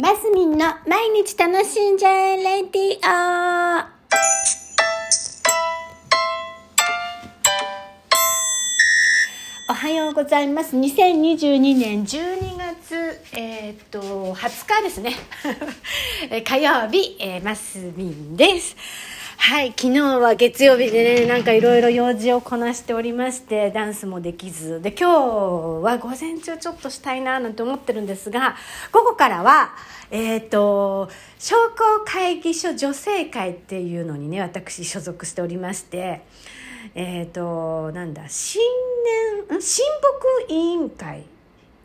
マスミンの毎日楽しんじゃえレディオおはようございます。2022年12月、えー、っと、20日ですね。火曜日、えー、マスミンです。はい、昨日は月曜日でね、なんかいろいろ用事をこなしておりまして、ダンスもできず。で、今日は午前中ちょっとしたいななんて思ってるんですが、午後からは、えっ、と、商工会議所女性会っていうのにね、私所属しておりまして、えっ、と、なんだ、新年、ん？親睦委員会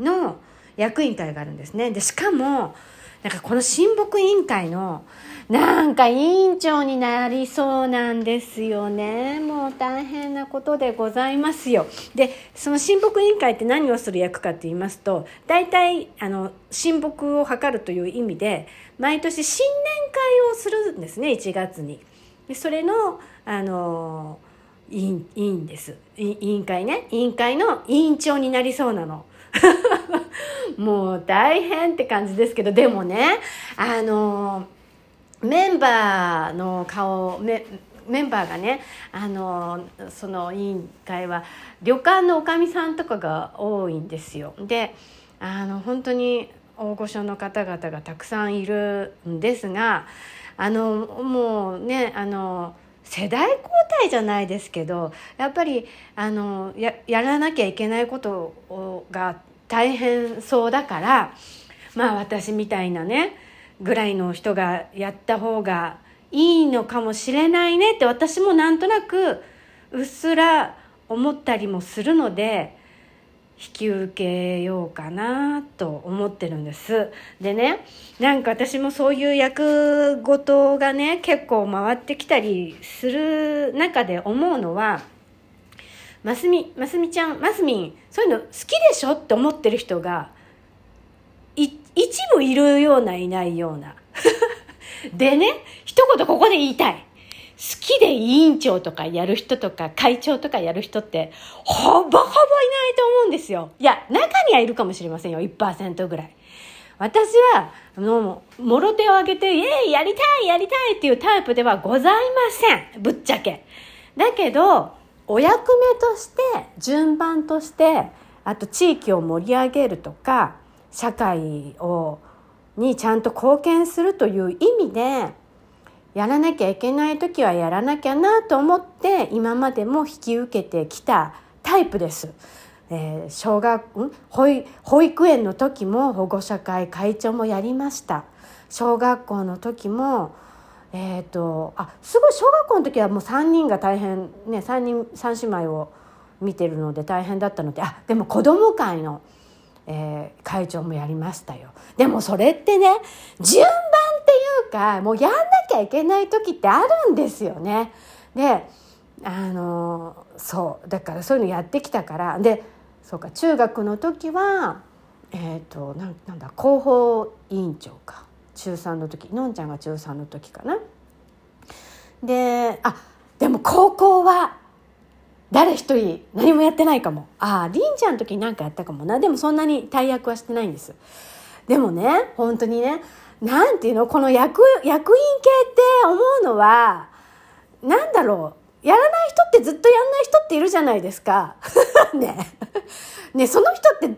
の役員会があるんですね。で、しかも、なんかこの親睦委員会の、なんか委員長になりそうなんですよね。もう大変なことでございますよ。で、その親睦委員会って何をする役かって言いますと、大体、あの、親睦を図るという意味で、毎年新年会をするんですね、1月に。でそれの、あの、委員委員です委員会ね委員会の委員長になりそうなの もう大変って感じですけどでもねあのメンバーの顔メメンバーがねあのその委員会は旅館のおかみさんとかが多いんですよ。であの本当に大御所の方々がたくさんいるんですがあのもうねあの世代交代じゃないですけどやっぱりあのややらなきゃいけないことをが大変そうだからまあ私みたいなねぐらいの人がやった方がいいのかもしれないねって私もなんとなくうっすら思ったりもするので引き受けようかなと思ってるんです。でね、なんか私もそういう役ごとがね、結構回ってきたりする中で思うのは、ますみ、ますみちゃん、ますみん、そういうの好きでしょって思ってる人が、一部いるような、いないような。でね、一言ここで言いたい。好きで委員長とかやる人とか会長とかやる人ってほぼほぼいないと思うんですよ。いや、中にはいるかもしれませんよ。1%ぐらい。私は、あの、もろ手を挙げて、イエイやりたいやりたいっていうタイプではございません。ぶっちゃけ。だけど、お役目として、順番として、あと地域を盛り上げるとか、社会を、にちゃんと貢献するという意味で、やらなきゃいけない時はやらなきゃなと思って今までも引き受けてきたタイプです。えー、小学ん保育保育園の時も保護者会会長もやりました小学校の時もえっ、ー、とあすごい小学校の時はもう3人が大変ね3人3姉妹を見てるので大変だったのであでも子ども会の、えー、会長もやりましたよ。でもそれってね順番っていうかもうやんなきゃいけない時ってあるんですよね。であのそうだからそういうのやってきたからでそうか中学の時はえっ、ー、とななんだ広報委員長か。中3の時のんちゃんが中3の時かな。であでも高校は誰一人何もやってないかもあありんちゃんの時に何かやったかもなでもそんなに大役はしてないんですでもね本当にねなんていうの？この役役員系って思うのはなんだろう？やらない人ってずっとやんない人っているじゃないですか。ね。ね、その人って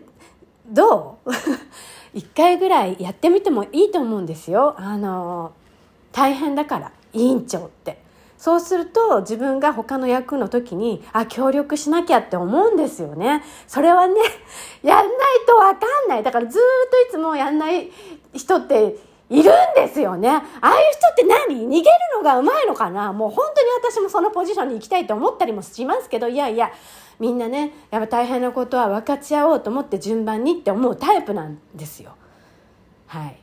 どう？一回ぐらいやってみてもいいと思うんですよ。あの、大変だから、委員長って。そうすると自分が他の役の時に、あ、協力しなきゃって思うんですよね。それはね、やんないとわかんない。だからずっといつもやんない人っているんですよね。ああいう人って何？逃げるのがうまいのかな？もう本当に私もそのポジションに行きたいと思ったりもしますけど、いやいや、みんなね、やっぱ大変なことは分かち合おうと思って順番にって思うタイプなんですよ。はい。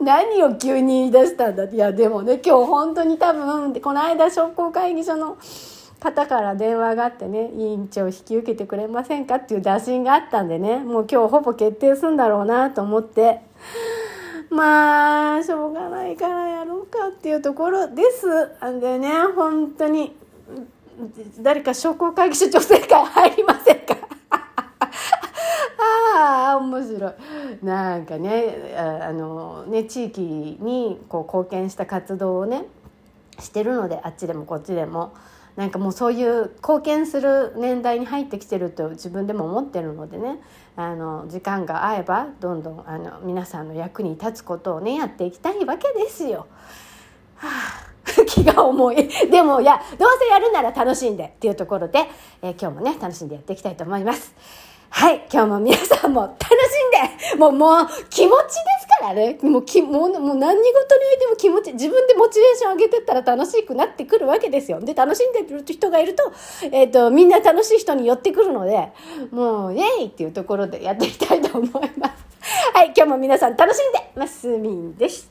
何を急に言い出したんだいや、でもね、今日本当に多分、この間商工会議所の方から電話があってね、委員長引き受けてくれませんかっていう打診があったんでね、もう今日ほぼ決定するんだろうなと思って、まあ、しょうがないからやろうかっていうところです。んでね、本当に、誰か商工会議所女性会入りませんか？ああ、面白い。なんかねあのね地域にこう貢献した活動をねしてるのであっちでもこっちでもなんかもうそういう貢献する年代に入ってきてると自分でも思ってるのでねあの時間が合えばどんどんあの皆さんの役に立つことをねやっていきたいわけですよ。はあ 気が重い。でも、いや、どうせやるなら楽しんでっていうところで、えー、今日もね、楽しんでやっていきたいと思います。はい、今日も皆さんも楽しんで、もう、もう、気持ちですからね。もう、き、もう、もう何事においても気持ち、自分でモチベーション上げてったら楽しくなってくるわけですよ。で、楽しんでる人がいると、えっ、ー、と、みんな楽しい人に寄ってくるので、もう、イェイっていうところでやっていきたいと思います。はい、今日も皆さん楽しんで、ますみんでした。